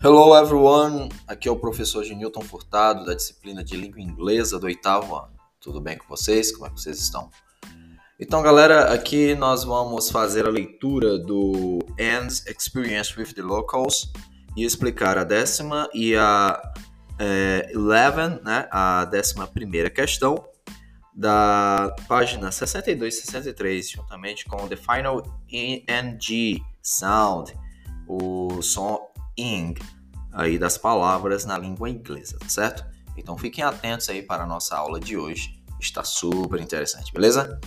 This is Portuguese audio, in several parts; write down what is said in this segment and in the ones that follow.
Hello everyone, aqui é o professor Genilton Furtado da disciplina de língua inglesa do oitavo ano. Tudo bem com vocês? Como é que vocês estão? Então, galera, aqui nós vamos fazer a leitura do Ends Experience with the Locals e explicar a décima e a é, 11, né, a décima primeira questão da página 62 e 63, juntamente com the final ing sound, o som ing aí das palavras na língua inglesa, certo? Então fiquem atentos aí para a nossa aula de hoje, está super interessante, beleza?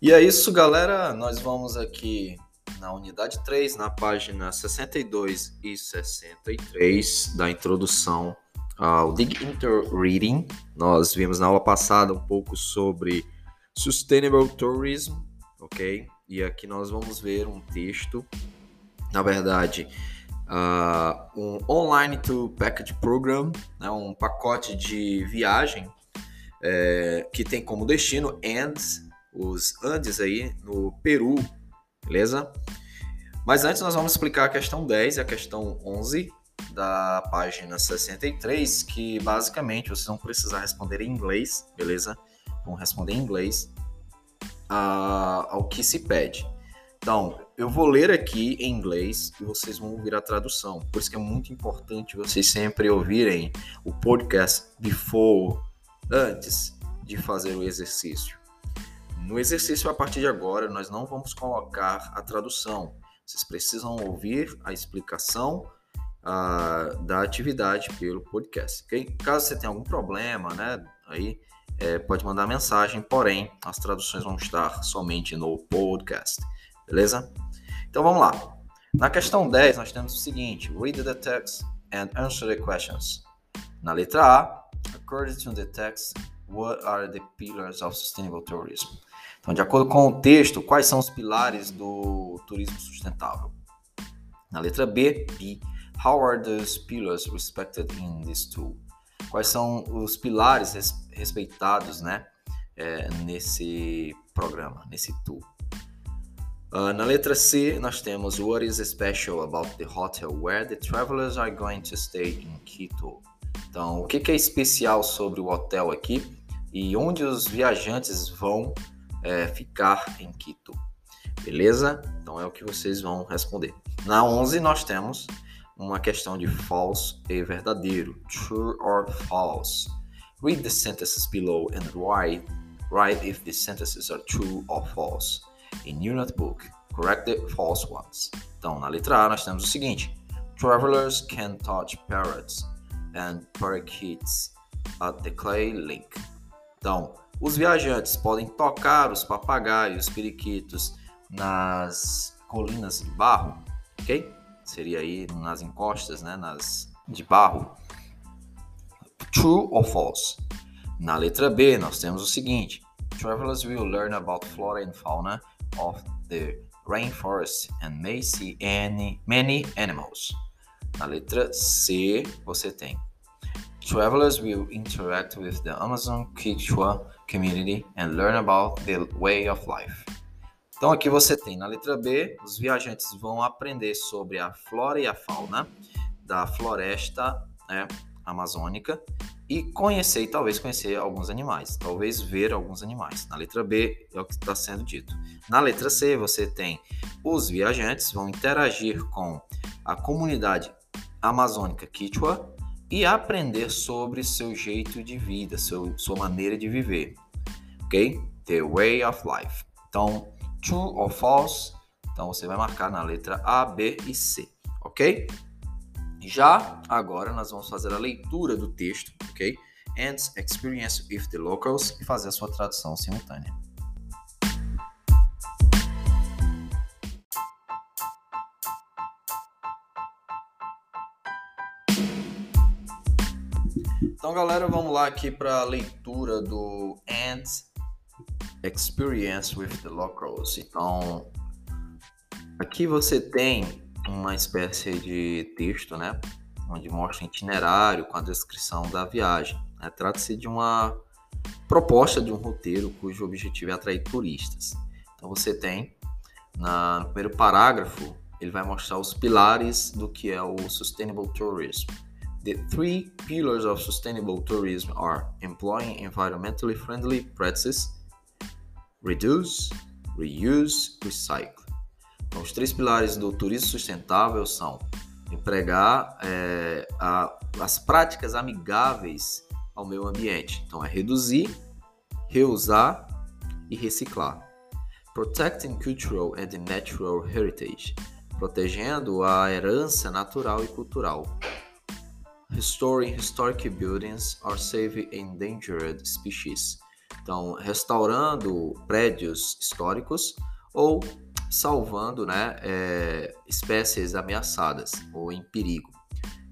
E é isso, galera. Nós vamos aqui na unidade 3, na página 62 e 63 da introdução ao Dig Inter Reading. Nós vimos na aula passada um pouco sobre Sustainable Tourism, ok? E aqui nós vamos ver um texto, na verdade, uh, um Online to Package Program, né? um pacote de viagem é, que tem como destino Andes, os Andes aí no Peru, beleza? Mas antes nós vamos explicar a questão 10 e a questão 11 da página 63, que basicamente vocês vão precisar responder em inglês, beleza? Vão responder em inglês uh, ao que se pede. Então, eu vou ler aqui em inglês e vocês vão ouvir a tradução. Por isso que é muito importante vocês sempre ouvirem o podcast before, antes de fazer o exercício. No exercício a partir de agora, nós não vamos colocar a tradução. Vocês precisam ouvir a explicação da atividade pelo podcast. Okay? Caso você tenha algum problema, né, aí é, pode mandar mensagem, porém as traduções vão estar somente no podcast, beleza? Então vamos lá. Na questão 10 nós temos o seguinte: read the text and answer the questions. Na letra A, according to the text, what are the pillars of sustainable tourism? Então, de acordo com o texto, quais são os pilares do turismo sustentável? Na letra B, B How are those pillars respected in this tool? Quais são os pilares res respeitados, né, é, nesse programa, nesse tool? Uh, na letra C, nós temos What is special about the hotel where the travelers are going to stay in Quito? Então, o que, que é especial sobre o hotel aqui e onde os viajantes vão é, ficar em Quito? Beleza? Então, é o que vocês vão responder. Na 11, nós temos uma questão de false e verdadeiro, true or false. Read the sentences below and write, write if the sentences are true or false. In your notebook, correct the false ones. Então, na letra A, nós temos o seguinte: Travelers can touch parrots and parakeets at the clay link. Então, os viajantes podem tocar os papagaios, periquitos nas colinas de barro, ok? Seria aí nas encostas, né, nas de barro. True or false? Na letra B, nós temos o seguinte: Travelers will learn about flora and fauna of the rainforest and may see any, many animals. Na letra C, você tem Travelers will interact with the Amazon Quechua community and learn about the way of life. Então aqui você tem na letra B, os viajantes vão aprender sobre a flora e a fauna da floresta né, amazônica e conhecer, e talvez conhecer alguns animais, talvez ver alguns animais. Na letra B é o que está sendo dito. Na letra C você tem os viajantes vão interagir com a comunidade amazônica Quichua e aprender sobre seu jeito de vida, seu, sua maneira de viver, ok? The way of life. Então true or false. Então você vai marcar na letra A, B e C, ok? Já agora nós vamos fazer a leitura do texto, ok? And experience with the locals e fazer a sua tradução simultânea. Então, galera, vamos lá aqui para a leitura do and Experience with the Locals. Então, aqui você tem uma espécie de texto, né? Onde mostra itinerário com a descrição da viagem. Né? Trata-se de uma proposta de um roteiro cujo objetivo é atrair turistas. Então você tem na, no primeiro parágrafo ele vai mostrar os pilares do que é o Sustainable Tourism. The three pillars of sustainable tourism are employing environmentally friendly practices, reduce, reuse, recycle. Então, os três pilares do turismo sustentável são empregar é, a, as práticas amigáveis ao meio ambiente. Então, é reduzir, reusar e reciclar. Protecting cultural and natural heritage protegendo a herança natural e cultural. Restoring historic buildings or saving endangered species. Então, restaurando prédios históricos ou salvando né, é, espécies ameaçadas ou em perigo.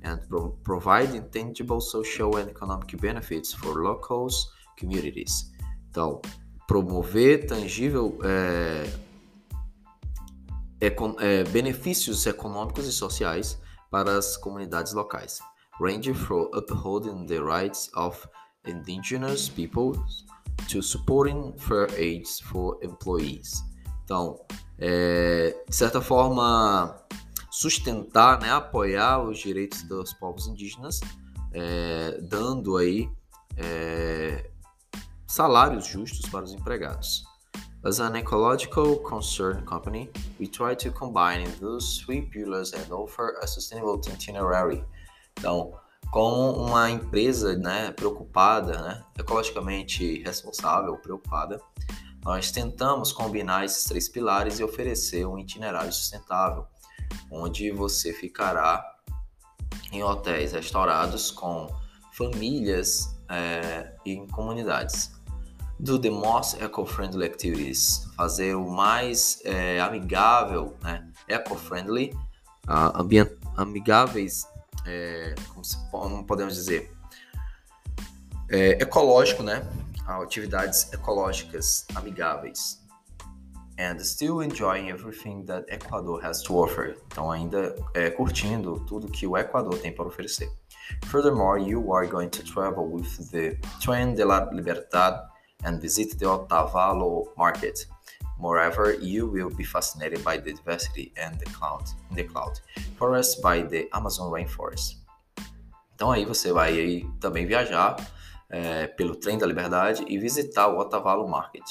And pro providing tangible social and economic benefits for locals communities. Então, promover tangível é, é, benefícios econômicos e sociais para as comunidades locais, ranging from upholding the rights of indigenous peoples to supporting fair aids for employees. Então, é, de certa forma, sustentar, né, apoiar os direitos dos povos indígenas, é, dando aí é, salários justos para os empregados. As an ecological concern company, we try to combine those three pillars and offer a sustainable itinerary. Então, como uma empresa né, preocupada, né, ecologicamente responsável, preocupada, nós tentamos combinar esses três pilares e oferecer um itinerário sustentável, onde você ficará em hotéis restaurados com famílias é, e em comunidades. Do the most eco-friendly activities, fazer o mais é, amigável, né, eco-friendly, uh, amigáveis, é, como, se, como, podemos dizer, é, ecológico, né, atividades ecológicas amigáveis. And still enjoying everything that Ecuador has to offer. Então ainda é, curtindo tudo que o Equador tem para oferecer. Furthermore, you are going to travel with the Tren de la Libertad and visit the Otavalo market. Moreover, you will be fascinated by the diversity and the cloud, the cloud forest by the Amazon rainforest. Então aí você vai aí também viajar é, pelo trem da liberdade e visitar o Otavalo Market.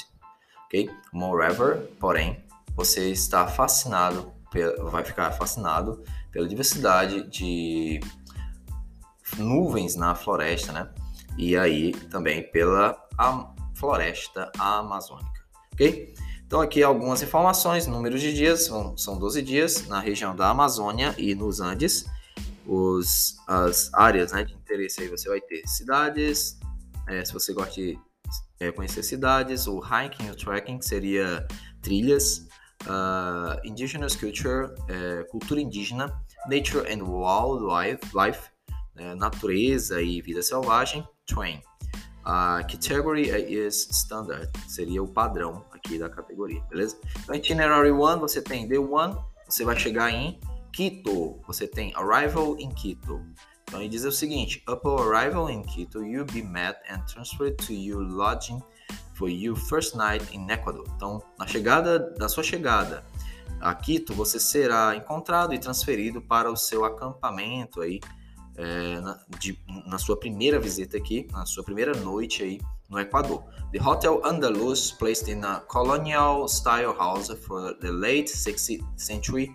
Ok? Moreover, porém, você está fascinado, vai ficar fascinado pela diversidade de nuvens na floresta, né? E aí também pela floresta amazônica. Ok? Então, aqui algumas informações: número de dias, são 12 dias na região da Amazônia e nos Andes. Os, as áreas né, de interesse aí você vai ter cidades, é, se você gosta de é, conhecer cidades, o hiking o trekking, que seria trilhas, uh, indigenous culture, é, cultura indígena, nature and wildlife, life, é, natureza e vida selvagem, train. A category is standard, seria o padrão aqui da categoria, beleza? Então, itinerary 1, você tem day 1, você vai chegar em Quito, você tem arrival in Quito. Então, ele diz o seguinte: Upon arrival in Quito, you'll be met and transferred to your lodging for your first night in Ecuador. Então, na chegada da sua chegada a Quito, você será encontrado e transferido para o seu acampamento aí é, na, de, na sua primeira visita aqui, na sua primeira noite aí no Equador. The Hotel Andalus, placed in a colonial style house for the late 16th century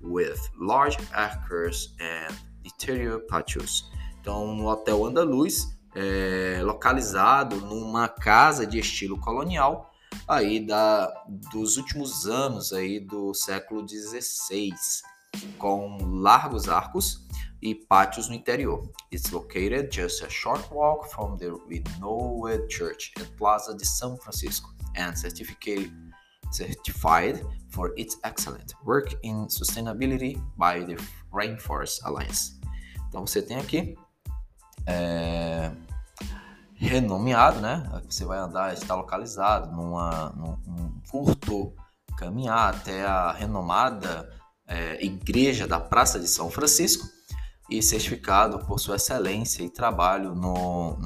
with large acres and interior patios. Então, no Hotel Andaluz, é, localizado numa casa de estilo colonial aí da, dos últimos anos aí do século XVI, com largos arcos e pátios no interior. It's located just a short walk from the renowned church at Plaza de São Francisco and certified for its excellent work in sustainability by the Rainforest Alliance. Então você tem aqui é, renomeado, né? Você vai andar, está localizado numa, num, num curto caminhar até a renomada é, igreja da Praça de São Francisco e certificado por sua excelência e trabalho no,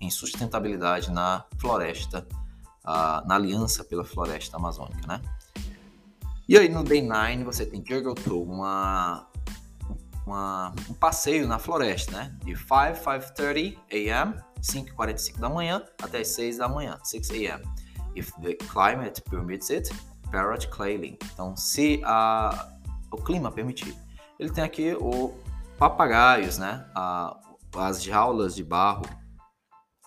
em sustentabilidade na floresta, na aliança pela floresta amazônica, né? E aí no Day 9 você tem Jungle Tour, uma, uma, um passeio na floresta, né? De 5, 5.30 a.m., 5h45 da manhã até 6 da manhã, 6 a.m. If the climate permits it, Parrot Clay Então, se a, o clima permitir. Ele tem aqui o papagaios, né? A, as jaulas de barro,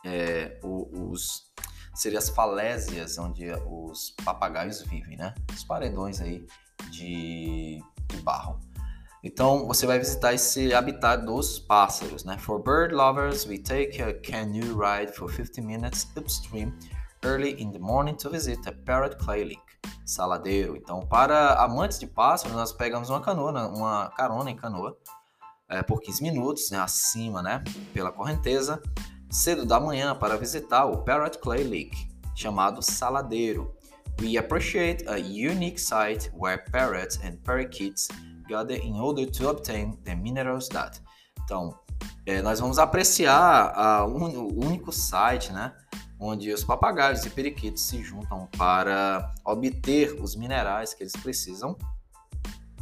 é, os seria as falésias onde os papagaios vivem, né? Os paredões aí de, de barro. Então você vai visitar esse habitat dos pássaros, né? For bird lovers, we take a canoe ride for 50 minutes upstream early in the morning to visit a parrot clay lake, saladeiro. Então, para amantes de pássaros, nós pegamos uma canoa, né? uma carona em canoa, é, por 15 minutos, né? acima, né? Pela correnteza, cedo da manhã para visitar o Parrot Clay Lake, chamado Saladeiro. We appreciate a unique site where parrots and parakeets gather in order to obtain the minerals that. Então, é, nós vamos apreciar un, o único site, né, onde os papagaios e periquitos se juntam para obter os minerais que eles precisam,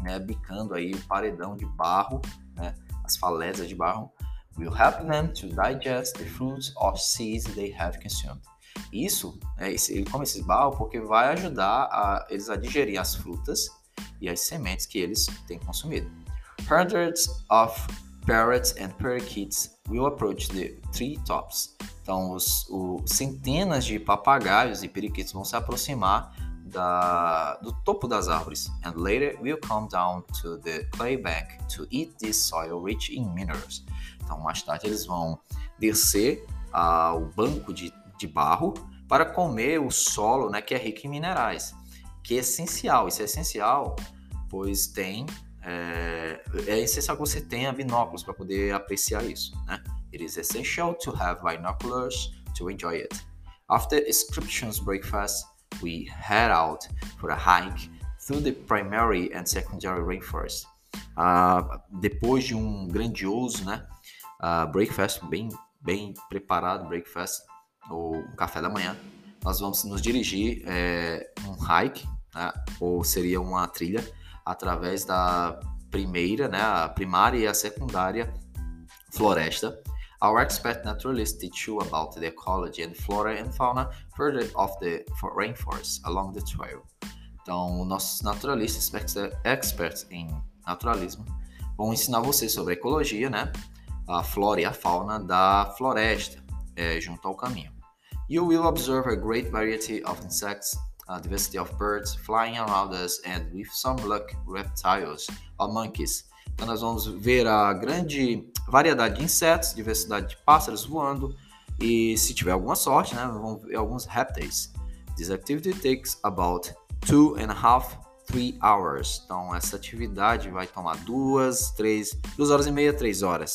né, bicando aí o paredão de barro, né, as falésias de barro, will help them to digest the fruits or seeds they have consumed. Isso, é, ele come esse barro porque vai ajudar a, eles a digerir as frutas e as sementes que eles têm consumido. Hundreds of parrots and parakeets will approach the tree tops. Então, os, os centenas de papagaios e periquitos vão se aproximar da, do topo das árvores, and later will come down to the clay bank to eat this soil rich in minerals. Então, mais tarde eles vão descer ao banco de, de barro para comer o solo, né, que é rico em minerais, que é essencial. Isso é essencial, pois tem é, é essencial que você tenha binóculos para poder apreciar isso, né? It is essential to have binoculars to enjoy it. After Inscriptions breakfast, we head out for a hike through the primary and secondary rainforest. Uh, depois de um grandioso né, uh, breakfast, bem, bem preparado breakfast, ou café da manhã, nós vamos nos dirigir é, um hike, né, ou seria uma trilha, através da primeira, né, a primária e a secundária floresta Our expert naturalists teach you about the ecology and flora and fauna further of the rainforest along the trail. Então, nossos naturalistas, experts em naturalismo, vão ensinar você sobre a ecologia, né? A flora e a fauna da floresta é, junto ao caminho. You will observe a great variety of insects, a diversity of birds flying around us, and with some luck, reptiles or monkeys nós vamos ver a grande variedade de insetos, diversidade de pássaros voando e se tiver alguma sorte, né, vamos ver alguns répteis. This activity takes about two and a half, three hours. Então essa atividade vai tomar duas, três, duas horas e meia, três horas.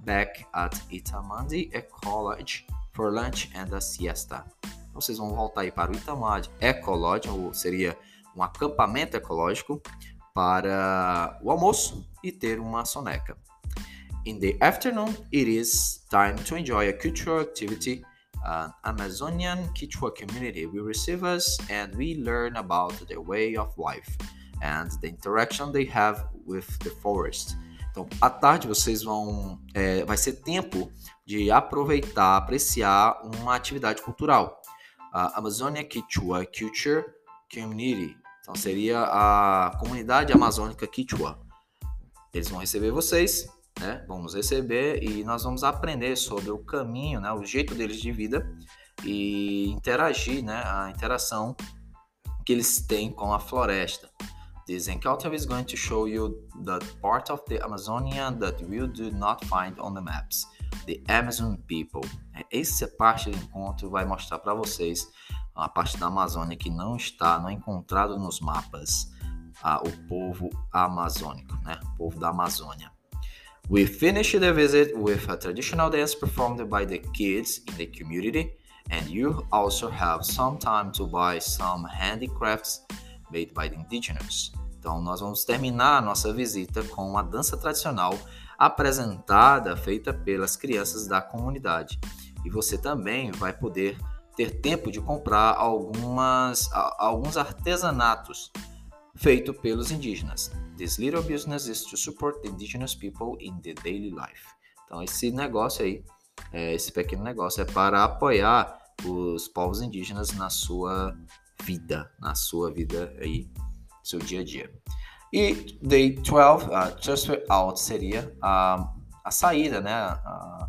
Back at Itamandi Ecology for lunch and a siesta. Então, vocês vão voltar aí para o Itamandi Ecology, ou seria um acampamento ecológico para o almoço e ter uma soneca. In the afternoon, it is time to enjoy a cultural activity. An Amazonian Quechua community will receive us and we learn about their way of life and the interaction they have with the forest. Então, à tarde vocês vão, é, vai ser tempo de aproveitar, apreciar uma atividade cultural. A Amazonia Quechua Culture Community então seria a comunidade amazônica Quichua. Eles vão receber vocês, né? Vamos receber e nós vamos aprender sobre o caminho, né? O jeito deles de vida e interagir, né? A interação que eles têm com a floresta. This encounter is going to show you the part of the Amazonia that you do not find on the maps. The Amazon People. Essa parte do encontro vai mostrar para vocês a parte da Amazônia que não está, não é encontrado nos mapas, ah, o povo amazônico, né? O povo da Amazônia. We finished the visit with a traditional dance performed by the kids in the community, and you also have some time to buy some handicrafts made by the indigenous. Então, nós vamos terminar a nossa visita com uma dança tradicional apresentada, feita pelas crianças da comunidade. e você também vai poder ter tempo de comprar algumas, alguns artesanatos feitos pelos indígenas. This little business is to support the indigenous people in the daily life. Então, esse negócio aí, é, esse pequeno negócio é para apoiar os povos indígenas na sua vida, na sua vida aí, seu dia a dia. E day 12, uh, transfer out seria a, a saída, né? A,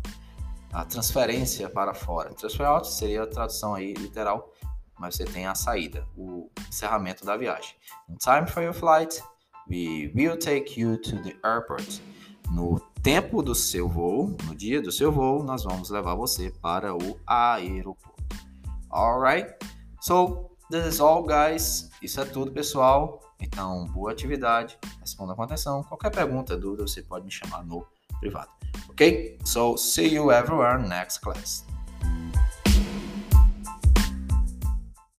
a transferência para fora. Transfer out seria a tradução aí literal, mas você tem a saída, o encerramento da viagem. In time for your flight, we will take you to the airport. No tempo do seu voo, no dia do seu voo, nós vamos levar você para o aeroporto. Alright? So, this is all, guys. Isso é tudo, pessoal. Então, boa atividade. Responda com atenção. Qualquer pergunta, dúvida, você pode me chamar no Okay? So, see you everywhere next class.